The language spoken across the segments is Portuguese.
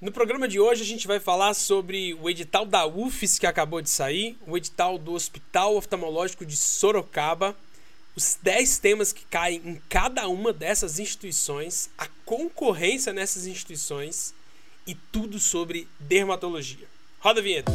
No programa de hoje a gente vai falar sobre o edital da UFES que acabou de sair, o edital do Hospital Oftalmológico de Sorocaba, os 10 temas que caem em cada uma dessas instituições, a concorrência nessas instituições e tudo sobre dermatologia. Roda a vinheta.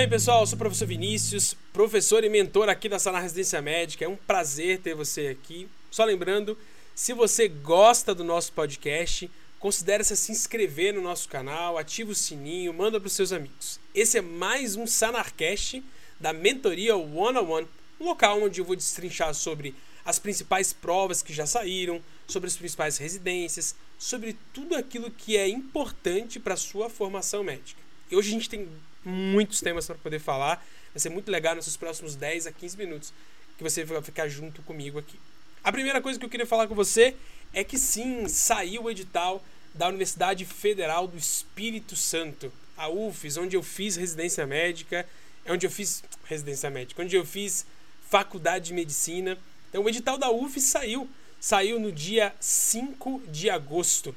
Bem, pessoal? Eu sou o professor Vinícius, professor e mentor aqui da Sala Residência Médica. É um prazer ter você aqui. Só lembrando, se você gosta do nosso podcast, considere se inscrever no nosso canal, ativa o sininho, manda para os seus amigos. Esse é mais um Sanarcast da mentoria One on One, um local onde eu vou destrinchar sobre as principais provas que já saíram, sobre as principais residências, sobre tudo aquilo que é importante para a sua formação médica. E hoje a gente tem muitos temas para poder falar. Vai ser muito legal nesses próximos 10 a 15 minutos que você vai ficar junto comigo aqui. A primeira coisa que eu queria falar com você é que sim, saiu o edital da Universidade Federal do Espírito Santo, a UFES, onde eu fiz residência médica, é onde eu fiz residência médica, onde eu fiz faculdade de medicina. Então o edital da UFES saiu, saiu no dia 5 de agosto.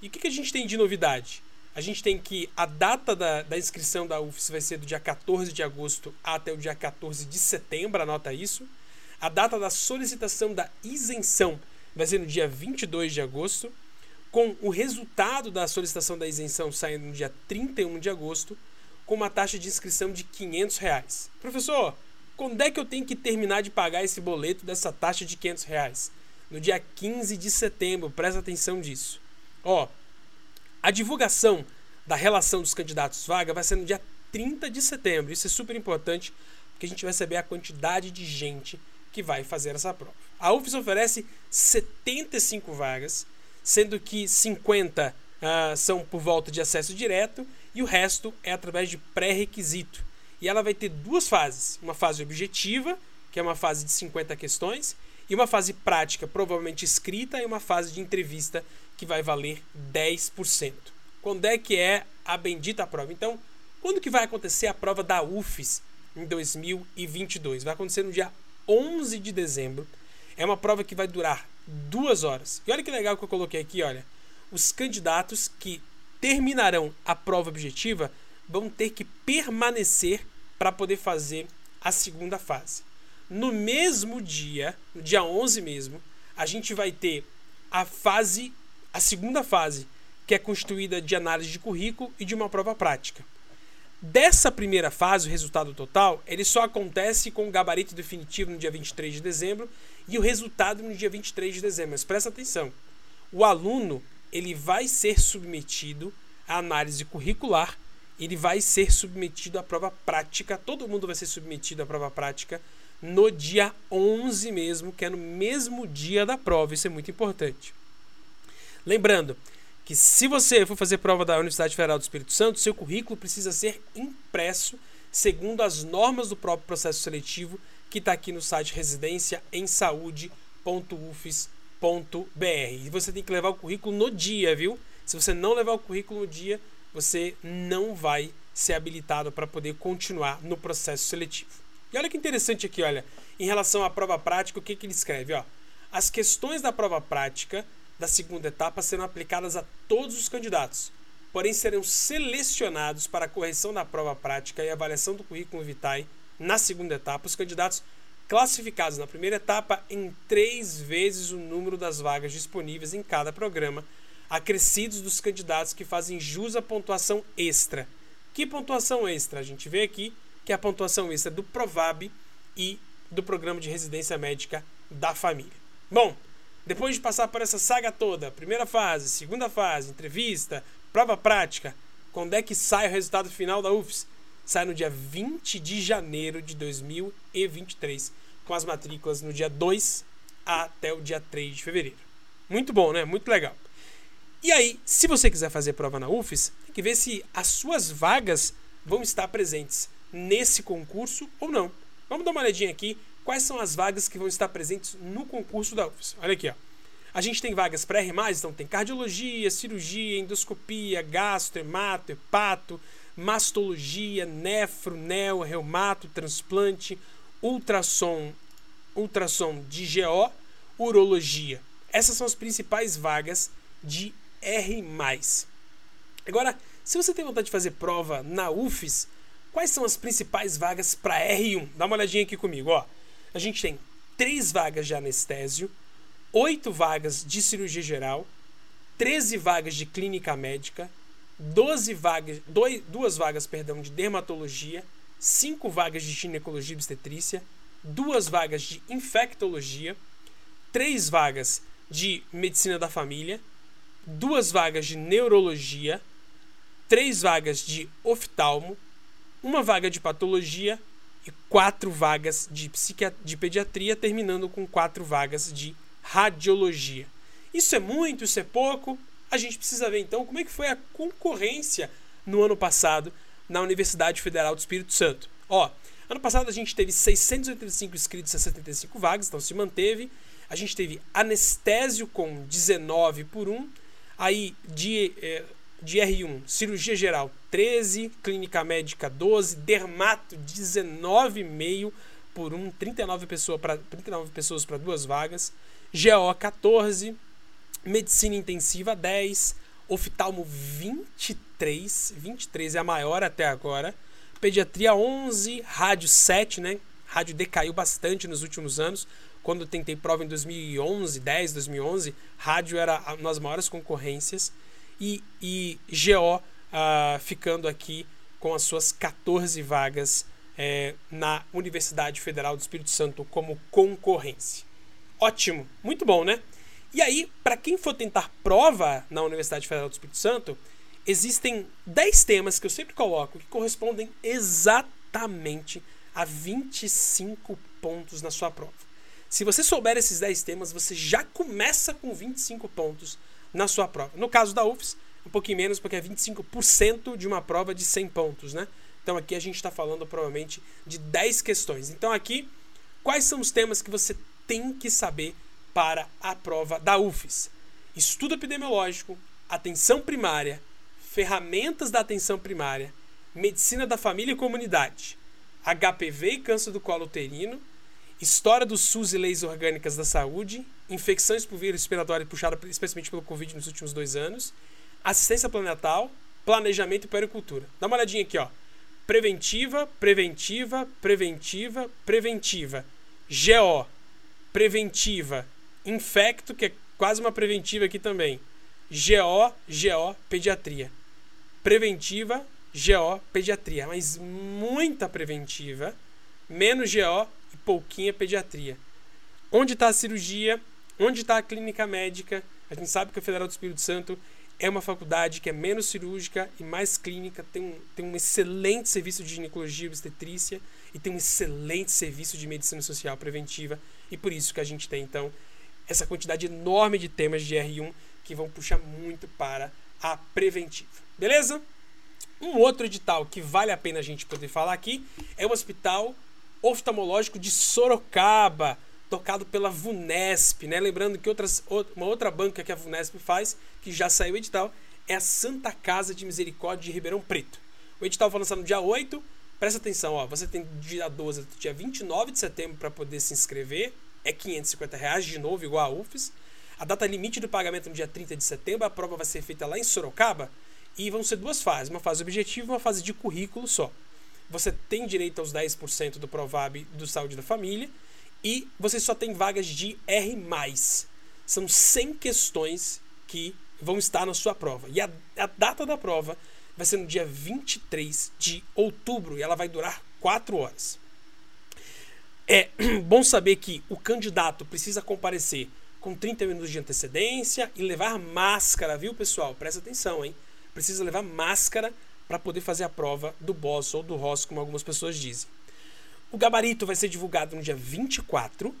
E o que, que a gente tem de novidade? A gente tem que a data da, da inscrição da UFS vai ser do dia 14 de agosto até o dia 14 de setembro, anota isso. A data da solicitação da isenção vai ser no dia 22 de agosto, com o resultado da solicitação da isenção saindo no dia 31 de agosto, com uma taxa de inscrição de 500 reais. Professor, quando é que eu tenho que terminar de pagar esse boleto dessa taxa de 500 reais? No dia 15 de setembro, presta atenção disso. Ó, a divulgação da relação dos candidatos vaga vai ser no dia 30 de setembro. Isso é super importante, porque a gente vai saber a quantidade de gente que vai fazer essa prova. A UFES oferece 75 vagas, sendo que 50 uh, ah, são por volta de acesso direto e o resto é através de pré-requisito. E ela vai ter duas fases: uma fase objetiva, que é uma fase de 50 questões, e uma fase prática, provavelmente escrita, e uma fase de entrevista, que vai valer 10%. Quando é que é a bendita prova? Então, quando que vai acontecer a prova da UFES em 2022? Vai acontecer no dia 11 de dezembro. É uma prova que vai durar duas horas. E olha que legal que eu coloquei aqui, olha. Os candidatos que terminarão a prova objetiva vão ter que permanecer para poder fazer a segunda fase. No mesmo dia, no dia 11 mesmo, a gente vai ter a fase a segunda fase, que é constituída de análise de currículo e de uma prova prática. Dessa primeira fase, o resultado total, ele só acontece com o gabarito definitivo no dia 23 de dezembro e o resultado no dia 23 de dezembro. Mas presta atenção, o aluno ele vai ser submetido à análise curricular, ele vai ser submetido à prova prática, todo mundo vai ser submetido à prova prática no dia 11 mesmo, que é no mesmo dia da prova, isso é muito importante. Lembrando que se você for fazer prova da Universidade Federal do Espírito Santo, seu currículo precisa ser impresso segundo as normas do próprio processo seletivo que está aqui no site residenciaemsaude.ufes.br. E você tem que levar o currículo no dia, viu? Se você não levar o currículo no dia, você não vai ser habilitado para poder continuar no processo seletivo. Olha que interessante aqui, olha, em relação à prova prática, o que, que ele escreve? Ó, as questões da prova prática da segunda etapa serão aplicadas a todos os candidatos, porém serão selecionados para a correção da prova prática e avaliação do currículo vitae na segunda etapa os candidatos classificados na primeira etapa em três vezes o número das vagas disponíveis em cada programa, acrescidos dos candidatos que fazem jus à pontuação extra. Que pontuação extra? A gente vê aqui que é a pontuação extra do Provab e do programa de residência médica da família. Bom, depois de passar por essa saga toda, primeira fase, segunda fase, entrevista, prova prática, quando é que sai o resultado final da UFS? Sai no dia 20 de janeiro de 2023, com as matrículas no dia 2 até o dia 3 de fevereiro. Muito bom, né? Muito legal. E aí, se você quiser fazer prova na UFES, tem que ver se as suas vagas vão estar presentes nesse concurso ou não. Vamos dar uma olhadinha aqui quais são as vagas que vão estar presentes no concurso da UFS. Olha aqui, ó. A gente tem vagas pré-R+, então tem cardiologia, cirurgia, endoscopia, gastro, hemato, hepato, mastologia, nefro, neo, reumato, transplante, ultrassom ultrassom de GO, urologia. Essas são as principais vagas de R+. Agora, se você tem vontade de fazer prova na UFES, quais são as principais vagas para R1? Dá uma olhadinha aqui comigo, ó. A gente tem três vagas de anestésio, oito vagas de cirurgia geral, 13 vagas de clínica médica, 12 vagas, dois, duas vagas, perdão, de dermatologia, cinco vagas de ginecologia e obstetrícia, duas vagas de infectologia, três vagas de medicina da família, duas vagas de neurologia, três vagas de oftalmo, uma vaga de patologia e quatro vagas de, de pediatria, terminando com quatro vagas de radiologia. Isso é muito, isso é pouco? A gente precisa ver então como é que foi a concorrência no ano passado na Universidade Federal do Espírito Santo. Ó, ano passado a gente teve 685 inscritos a 75 vagas, então se manteve. A gente teve anestésio com 19 por 1, aí de, eh, de R1, cirurgia geral 13, clínica médica 12, dermato 19,5 por 1, 39 pessoas para 39 pessoas para duas vagas, GO 14, medicina intensiva 10, oftalmo 23, 23 é a maior até agora, pediatria 11, rádio 7, né? Rádio decaiu bastante nos últimos anos. Quando tentei prova em 2011, 10, 2011, rádio era uma das maiores concorrências e, e GO uh, ah, ficando aqui com as suas 14 vagas é, na Universidade Federal do Espírito Santo como concorrência. Ótimo, muito bom, né? E aí, para quem for tentar prova na Universidade Federal do Espírito Santo, existem 10 temas que eu sempre coloco que correspondem exatamente a 25 pontos na sua prova. Se você souber esses 10 temas, você já começa com 25 pontos na sua prova. No caso da UFS, um pouquinho menos, porque é 25% de uma prova de 100 pontos, né? Então aqui a gente está falando provavelmente de 10 questões. Então aqui, quais são os temas que você tem que saber para a prova da UFES. Estudo epidemiológico, atenção primária, ferramentas da atenção primária, medicina da família e comunidade, HPV e câncer do colo uterino, história do SUS e leis orgânicas da saúde, infecções por vírus respiratório puxada especialmente pelo Covid nos últimos dois anos, assistência planetal, planejamento e pericultura. Dá uma olhadinha aqui, ó. Preventiva, preventiva, preventiva, preventiva. GO, preventiva, infecto, que é quase uma preventiva aqui também. GO, GO, pediatria. Preventiva, GO, pediatria. Mas muita preventiva, menos GO e pouquinha pediatria. Onde está a cirurgia? Onde está a clínica médica? A gente sabe que a Federal do Espírito Santo é uma faculdade que é menos cirúrgica e mais clínica, tem um, tem um excelente serviço de ginecologia e obstetrícia e tem um excelente serviço de medicina social preventiva. E por isso que a gente tem, então, essa quantidade enorme de temas de R1 que vão puxar muito para a preventiva. Beleza? Um outro edital que vale a pena a gente poder falar aqui é o Hospital Oftalmológico de Sorocaba, tocado pela VUNESP, né? Lembrando que outras, uma outra banca que a VUNESP faz, que já saiu o edital, é a Santa Casa de Misericórdia de Ribeirão Preto. O edital foi lançado no dia 8. Presta atenção, ó, você tem dia 12 dia 29 de setembro para poder se inscrever é 550 reais, de novo, igual a UFES. A data limite do pagamento é no dia 30 de setembro, a prova vai ser feita lá em Sorocaba e vão ser duas fases, uma fase objetiva e uma fase de currículo só. Você tem direito aos 10% do Provab do Saúde da Família e você só tem vagas de R+. São 100 questões que vão estar na sua prova. E a, a data da prova vai ser no dia 23 de outubro e ela vai durar 4 horas. É bom saber que o candidato precisa comparecer com 30 minutos de antecedência e levar máscara, viu, pessoal? Presta atenção, hein? Precisa levar máscara para poder fazer a prova do BOSS ou do ROS, como algumas pessoas dizem. O gabarito vai ser divulgado no dia 24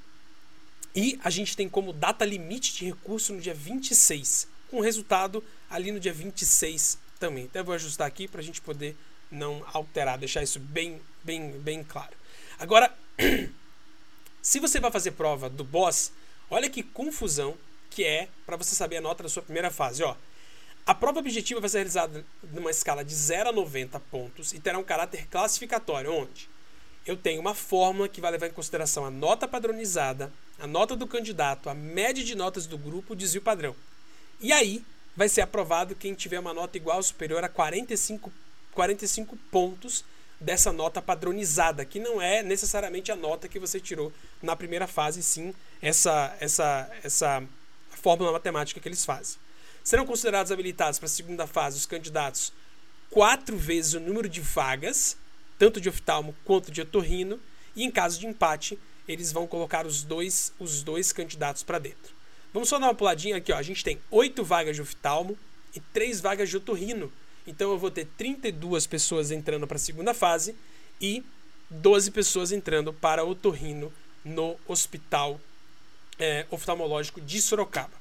e a gente tem como data limite de recurso no dia 26, com resultado ali no dia 26 também. Então eu vou ajustar aqui para a gente poder não alterar, deixar isso bem, bem, bem claro. Agora, se você vai fazer prova do boss, olha que confusão que é para você saber a nota da sua primeira fase. Ó. A prova objetiva vai ser realizada numa escala de 0 a 90 pontos e terá um caráter classificatório, onde eu tenho uma fórmula que vai levar em consideração a nota padronizada, a nota do candidato, a média de notas do grupo, o desvio padrão. E aí vai ser aprovado quem tiver uma nota igual ou superior a 45, 45 pontos dessa nota padronizada, que não é necessariamente a nota que você tirou na primeira fase, sim essa, essa, essa fórmula matemática que eles fazem. Serão considerados habilitados para a segunda fase os candidatos quatro vezes o número de vagas, tanto de oftalmo quanto de otorrino, e em caso de empate, eles vão colocar os dois, os dois candidatos para dentro. Vamos só dar uma puladinha aqui, ó. A gente tem oito vagas de oftalmo e três vagas de otorrino. Então eu vou ter 32 pessoas entrando para a segunda fase e 12 pessoas entrando para otorrino no Hospital é, Oftalmológico de Sorocaba.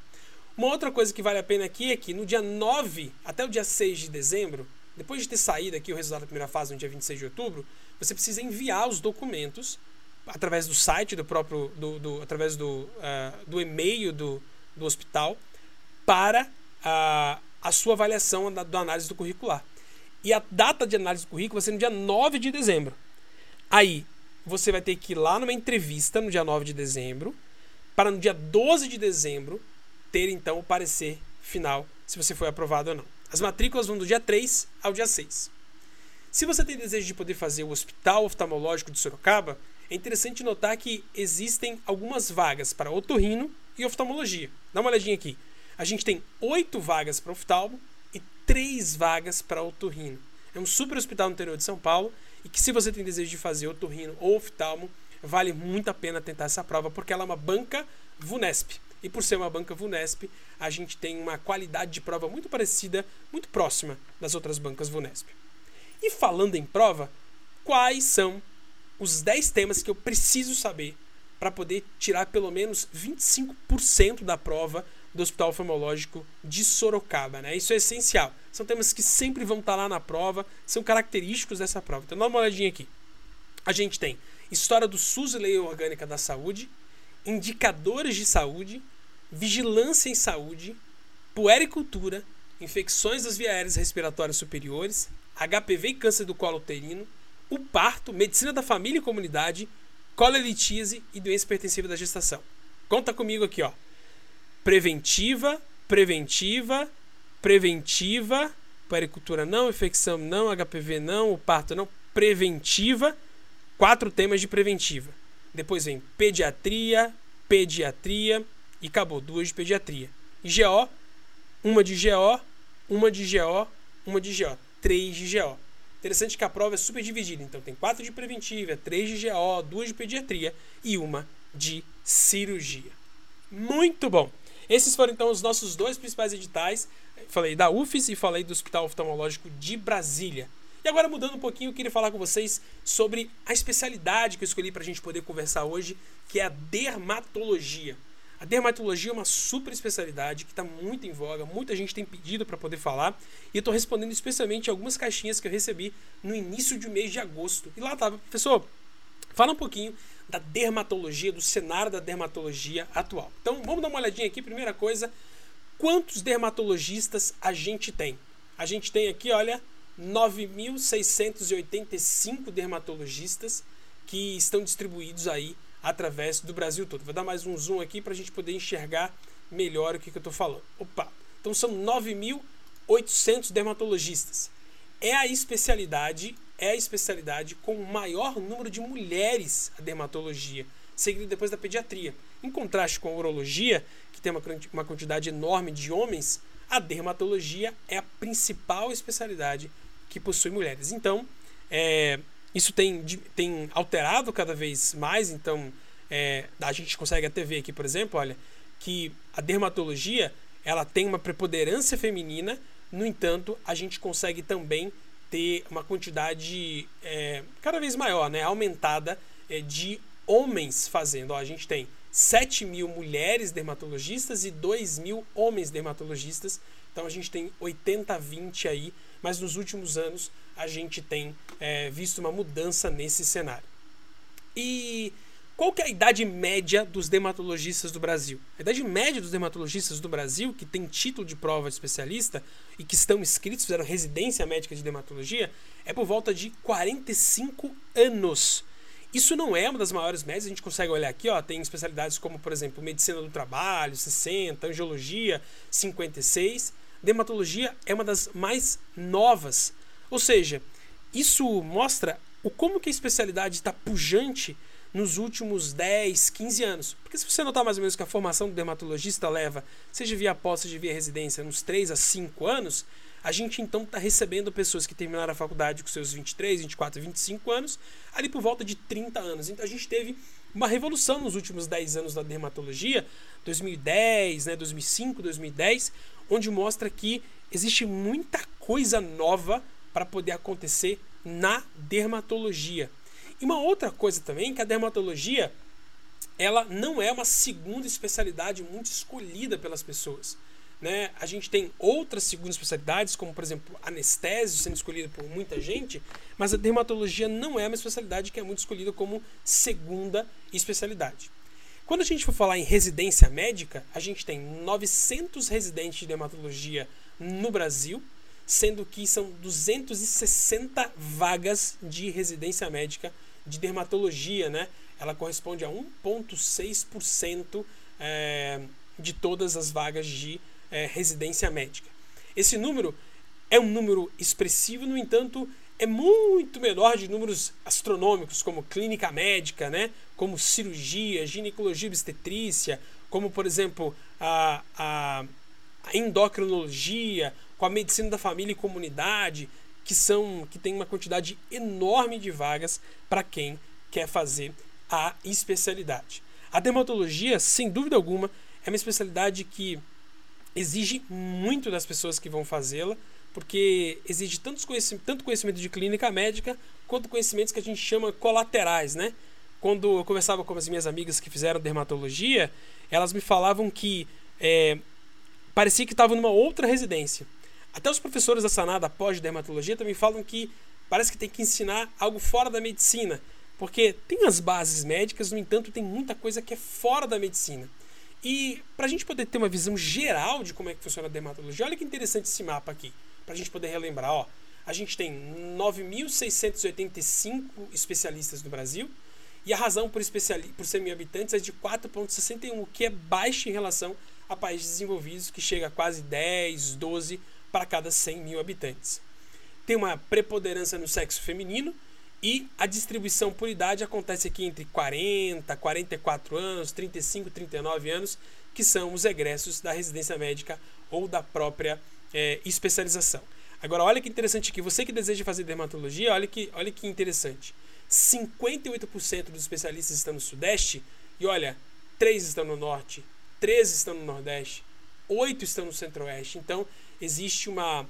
Uma outra coisa que vale a pena aqui é que no dia 9 até o dia 6 de dezembro, depois de ter saído aqui o resultado da primeira fase no dia 26 de outubro, você precisa enviar os documentos através do site do próprio, do, do através do, uh, do e-mail do, do hospital para a, a sua avaliação da, da análise do curricular. E a data de análise do currículo vai ser no dia 9 de dezembro. Aí, você vai ter que ir lá numa entrevista no dia 9 de dezembro, para no dia 12 de dezembro ter então o parecer final, se você foi aprovado ou não. As matrículas vão do dia 3 ao dia 6. Se você tem desejo de poder fazer o Hospital Oftalmológico de Sorocaba, é interessante notar que existem algumas vagas para otorrino e oftalmologia. Dá uma olhadinha aqui. A gente tem oito vagas para oftalmo e três vagas para otorrino. É um super hospital no interior de São Paulo e que se você tem desejo de fazer otorrino ou oftalmo, vale muito a pena tentar essa prova porque ela é uma banca VUNESP. E por ser uma banca VUNESP, a gente tem uma qualidade de prova muito parecida, muito próxima das outras bancas VUNESP. E falando em prova, quais são os 10 temas que eu preciso saber para poder tirar pelo menos 25% da prova do Hospital Oftalmológico de Sorocaba. Né? Isso é essencial. São temas que sempre vão estar tá lá na prova, são característicos dessa prova. Então dá uma olhadinha aqui. A gente tem história do SUS e lei orgânica da saúde, indicadores de saúde, vigilância em saúde, puericultura, infecções das vias aéreas respiratórias superiores, HPV e câncer do colo uterino, o parto, medicina da família e comunidade, colelitíase e doença hipertensiva da gestação. Conta comigo aqui, ó. Preventiva, preventiva, preventiva, puericultura não, infecção não, HPV não, o parto não, preventiva, quatro temas de preventiva. Depois vem pediatria, pediatria e acabou, duas de pediatria. GO, uma de GO, uma de GO, uma de GO, três de GO. Interessante que a prova é super dividida, então tem quatro de preventiva, três de GO, duas de pediatria e uma de cirurgia. Muito bom! Esses foram então os nossos dois principais editais. Falei da UFES e falei do Hospital Oftalmológico de Brasília. E agora, mudando um pouquinho, eu queria falar com vocês sobre a especialidade que eu escolhi para a gente poder conversar hoje, que é a dermatologia. A dermatologia é uma super especialidade que está muito em voga, muita gente tem pedido para poder falar, e eu estou respondendo especialmente algumas caixinhas que eu recebi no início do mês de agosto. E lá estava, professor, fala um pouquinho da dermatologia, do cenário da dermatologia atual. Então vamos dar uma olhadinha aqui. Primeira coisa, quantos dermatologistas a gente tem? A gente tem aqui, olha, 9.685 dermatologistas que estão distribuídos aí através do Brasil todo. Vou dar mais um zoom aqui para a gente poder enxergar melhor o que, que eu estou falando. Opa! Então são 9.800 dermatologistas. É a especialidade, é a especialidade com o maior número de mulheres a dermatologia, seguido depois da pediatria. Em contraste com a urologia, que tem uma, uma quantidade enorme de homens, a dermatologia é a principal especialidade que possui mulheres. Então, é, isso tem, tem alterado cada vez mais, então é, a gente consegue até ver aqui, por exemplo, olha, que a dermatologia ela tem uma preponderância feminina, no entanto, a gente consegue também ter uma quantidade é, cada vez maior, né, aumentada é, de homens fazendo. Ó, a gente tem 7 mil mulheres dermatologistas e 2 mil homens dermatologistas. Então a gente tem 80-20 aí, mas nos últimos anos a gente tem é, visto uma mudança nesse cenário. E qual que é a idade média dos dermatologistas do Brasil? A idade média dos dermatologistas do Brasil, que tem título de prova de especialista e que estão inscritos, fizeram residência médica de dermatologia, é por volta de 45 anos. Isso não é uma das maiores médias, a gente consegue olhar aqui, ó, tem especialidades como, por exemplo, medicina do trabalho, 60, angiologia, 56. Dermatologia é uma das mais novas. Ou seja, isso mostra o como que a especialidade está pujante nos últimos 10, 15 anos. Porque se você notar mais ou menos que a formação do dermatologista leva, seja via pós, seja via residência, uns 3 a 5 anos, a gente então está recebendo pessoas que terminaram a faculdade com seus 23, 24, 25 anos, ali por volta de 30 anos. Então a gente teve uma revolução nos últimos 10 anos da dermatologia, 2010, né, 2005, 2010, onde mostra que existe muita coisa nova para poder acontecer na dermatologia. E uma outra coisa também, que a dermatologia ela não é uma segunda especialidade muito escolhida pelas pessoas. Né? A gente tem outras segundas especialidades, como por exemplo anestésio sendo escolhida por muita gente, mas a dermatologia não é uma especialidade que é muito escolhida como segunda especialidade. Quando a gente for falar em residência médica, a gente tem 900 residentes de dermatologia no Brasil, sendo que são 260 vagas de residência médica de dermatologia, né? Ela corresponde a 1,6% é, de todas as vagas de é, residência médica. Esse número é um número expressivo, no entanto, é muito menor de números astronômicos, como clínica médica, né? como cirurgia, ginecologia obstetrícia, como, por exemplo, a, a, a endocrinologia, com a medicina da família e comunidade, que são que tem uma quantidade enorme de vagas para quem quer fazer a especialidade. A dermatologia, sem dúvida alguma, é uma especialidade que exige muito das pessoas que vão fazê-la, porque exige tanto conhecimento, tanto conhecimento de clínica médica quanto conhecimentos que a gente chama colaterais, né? Quando eu conversava com as minhas amigas que fizeram dermatologia, elas me falavam que é, parecia que estavam numa outra residência. Até os professores da Sanada pós-dermatologia também falam que parece que tem que ensinar algo fora da medicina, porque tem as bases médicas, no entanto, tem muita coisa que é fora da medicina. E para a gente poder ter uma visão geral de como é que funciona a dermatologia, olha que interessante esse mapa aqui, para a gente poder relembrar. Ó, a gente tem 9.685 especialistas no Brasil, e a razão por, especiali por ser mil habitantes é de 4,61, o que é baixo em relação a países desenvolvidos, que chega a quase 10, 12 para cada 100 mil habitantes. Tem uma preponderância no sexo feminino e a distribuição por idade acontece aqui entre 40, 44 anos, 35, 39 anos, que são os egressos da residência médica ou da própria é, especialização. Agora, olha que interessante aqui. Você que deseja fazer dermatologia, olha que, olha que interessante. 58% dos especialistas estão no Sudeste e olha, 3 estão no Norte, 13 estão no Nordeste, 8 estão no Centro-Oeste. Então, existe uma,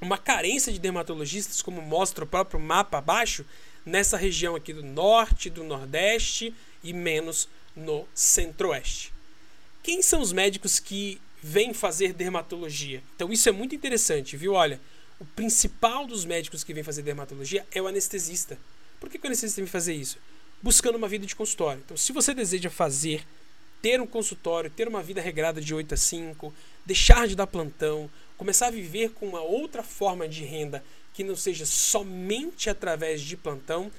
uma carência de dermatologistas, como mostra o próprio mapa abaixo, nessa região aqui do norte, do nordeste e menos no centro-oeste. Quem são os médicos que vêm fazer dermatologia? Então isso é muito interessante, viu? Olha, o principal dos médicos que vem fazer dermatologia é o anestesista. Por que o anestesista vem fazer isso? Buscando uma vida de consultório. Então, se você deseja fazer, ter um consultório, ter uma vida regrada de 8 a 5, deixar de dar plantão, começar a viver com uma outra forma de renda que não seja somente através de plantão,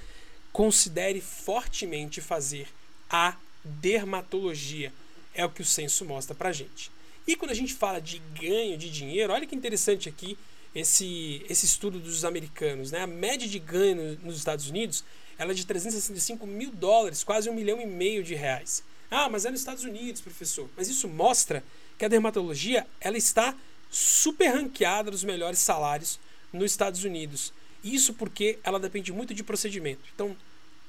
considere fortemente fazer a dermatologia. É o que o censo mostra pra gente. E quando a gente fala de ganho de dinheiro, olha que interessante aqui esse, esse estudo dos americanos. Né? A média de ganho nos Estados Unidos ela é de 365 mil dólares, quase um milhão e meio de reais. Ah, mas é nos Estados Unidos, professor. Mas isso mostra que a dermatologia ela está super ranqueada nos melhores salários nos Estados Unidos. Isso porque ela depende muito de procedimento. Então,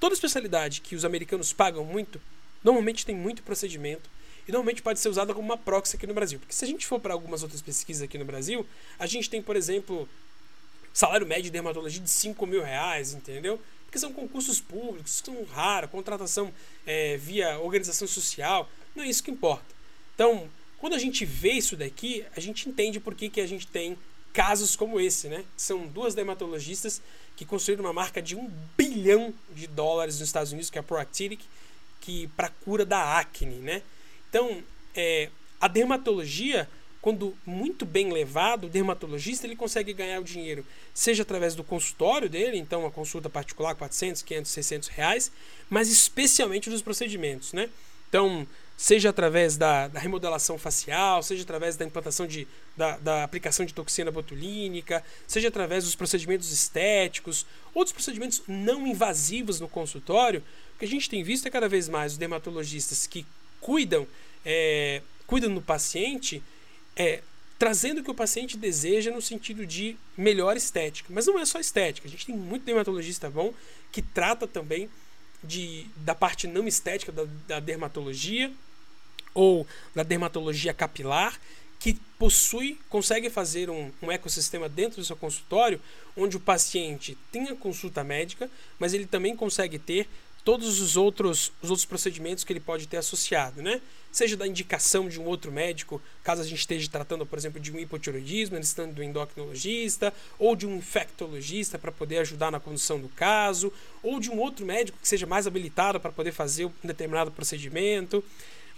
toda especialidade que os americanos pagam muito, normalmente tem muito procedimento e normalmente pode ser usada como uma proxy aqui no Brasil. Porque se a gente for para algumas outras pesquisas aqui no Brasil, a gente tem, por exemplo, salário médio de dermatologia de 5 mil reais, entendeu? Porque são concursos públicos, são raros, contratação é, via organização social, não é isso que importa. Então, quando a gente vê isso daqui, a gente entende por que, que a gente tem casos como esse, né? São duas dermatologistas que construíram uma marca de um bilhão de dólares nos Estados Unidos, que é a Proactinic, que para cura da acne, né? Então, é, a dermatologia quando muito bem levado, o dermatologista ele consegue ganhar o dinheiro, seja através do consultório dele, então uma consulta particular, 400, 500, 600 reais, mas especialmente dos procedimentos, né? Então, seja através da, da, remodelação facial, seja através da implantação de, da, da, aplicação de toxina botulínica, seja através dos procedimentos estéticos, outros procedimentos não invasivos no consultório, o que a gente tem visto é cada vez mais os dermatologistas que cuidam, é, cuidam do paciente, é, trazendo o que o paciente deseja no sentido de melhor estética. Mas não é só estética, a gente tem muito dermatologista bom que trata também de, da parte não estética da, da dermatologia, ou da dermatologia capilar, que possui, consegue fazer um, um, ecossistema dentro do seu consultório, onde o paciente tem a consulta médica, mas ele também consegue ter todos os outros, os outros procedimentos que ele pode ter associado, né? Seja da indicação de um outro médico, caso a gente esteja tratando, por exemplo, de um hipotiroidismo, necessitando do endocrinologista, ou de um infectologista para poder ajudar na condução do caso, ou de um outro médico que seja mais habilitado para poder fazer um determinado procedimento.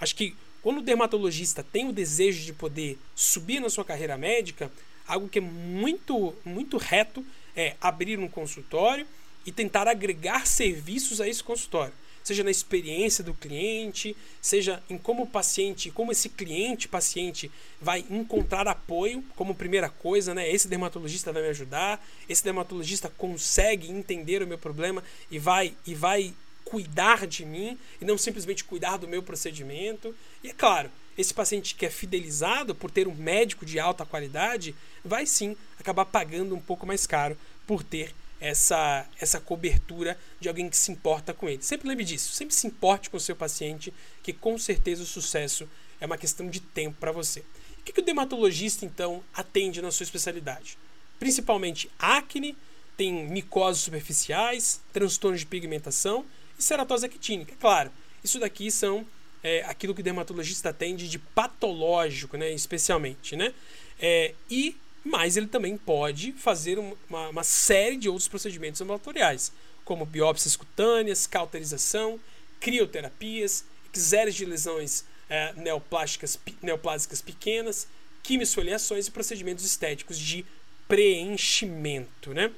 Acho que quando o dermatologista tem o desejo de poder subir na sua carreira médica, algo que é muito, muito reto é abrir um consultório e tentar agregar serviços a esse consultório. Seja na experiência do cliente, seja em como o paciente, como esse cliente paciente vai encontrar apoio como primeira coisa, né? Esse dermatologista vai me ajudar, esse dermatologista consegue entender o meu problema e vai e vai cuidar de mim e não simplesmente cuidar do meu procedimento. E é claro, esse paciente que é fidelizado por ter um médico de alta qualidade vai sim acabar pagando um pouco mais caro por ter essa, essa cobertura de alguém que se importa com ele. Sempre lembre disso, sempre se importe com o seu paciente, que com certeza o sucesso é uma questão de tempo para você. O que, que o dermatologista então atende na sua especialidade? Principalmente acne, tem micoses superficiais, transtornos de pigmentação e ceratose actínica. Claro, isso daqui são é, aquilo que o dermatologista atende de patológico, né, especialmente. Né? É, e mas ele também pode fazer uma, uma série de outros procedimentos ambulatoriais, como biópsias cutâneas, cauterização, crioterapias, exéres de lesões é, neoplásticas, neoplásicas pequenas, quimiesfoliações e procedimentos estéticos de preenchimento. Né?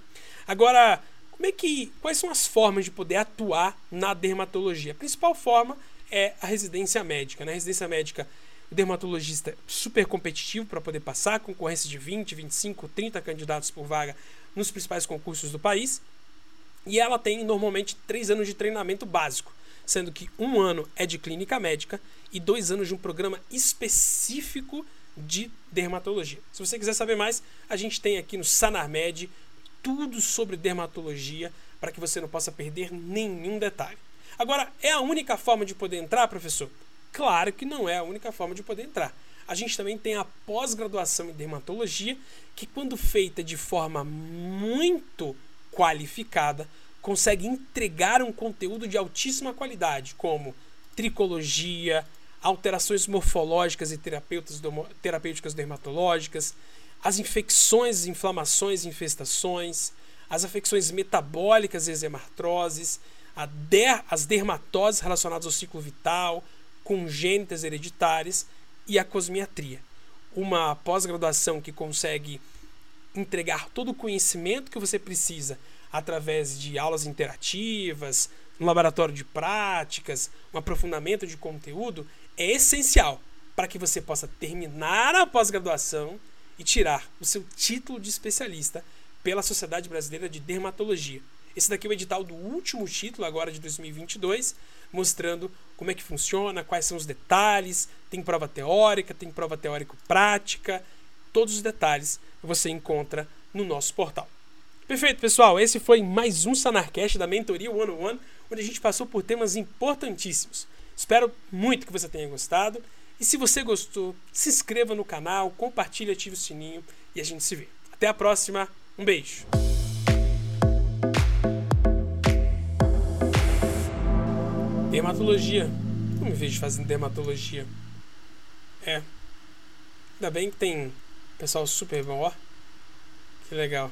Agora, como é que, quais são as formas de poder atuar na dermatologia? A principal forma é a residência médica. Né? A residência médica, o dermatologista é super competitivo para poder passar, concorrência de 20, 25, 30 candidatos por vaga nos principais concursos do país. E ela tem normalmente três anos de treinamento básico, sendo que um ano é de clínica médica e dois anos de um programa específico de dermatologia. Se você quiser saber mais, a gente tem aqui no Sanarmed tudo sobre dermatologia para que você não possa perder nenhum detalhe. Agora, é a única forma de poder entrar, professor? Claro que não é a única forma de poder entrar. A gente também tem a pós-graduação em dermatologia, que, quando feita de forma muito qualificada, consegue entregar um conteúdo de altíssima qualidade, como tricologia, alterações morfológicas e terapêuticas dermatológicas, as infecções, inflamações, infestações, as afecções metabólicas e hemartroses, der, as dermatoses relacionadas ao ciclo vital, congênitas hereditárias e a cosmiatria. Uma pós-graduação que consegue entregar todo o conhecimento que você precisa através de aulas interativas, um laboratório de práticas, um aprofundamento de conteúdo, é essencial para que você possa terminar a pós-graduação e tirar o seu título de especialista pela Sociedade Brasileira de Dermatologia. Esse daqui é o edital do último título, agora de 2022, mostrando como é que funciona, quais são os detalhes, tem prova teórica, tem prova teórico-prática, todos os detalhes você encontra no nosso portal. Perfeito, pessoal, esse foi mais um Sanarcast da Mentoria One on One, onde a gente passou por temas importantíssimos. Espero muito que você tenha gostado e se você gostou, se inscreva no canal, compartilhe, ative o sininho e a gente se vê. Até a próxima, um beijo! Dermatologia. Não me vejo fazendo dermatologia. É. Ainda bem que tem pessoal super bom, ó. Que legal.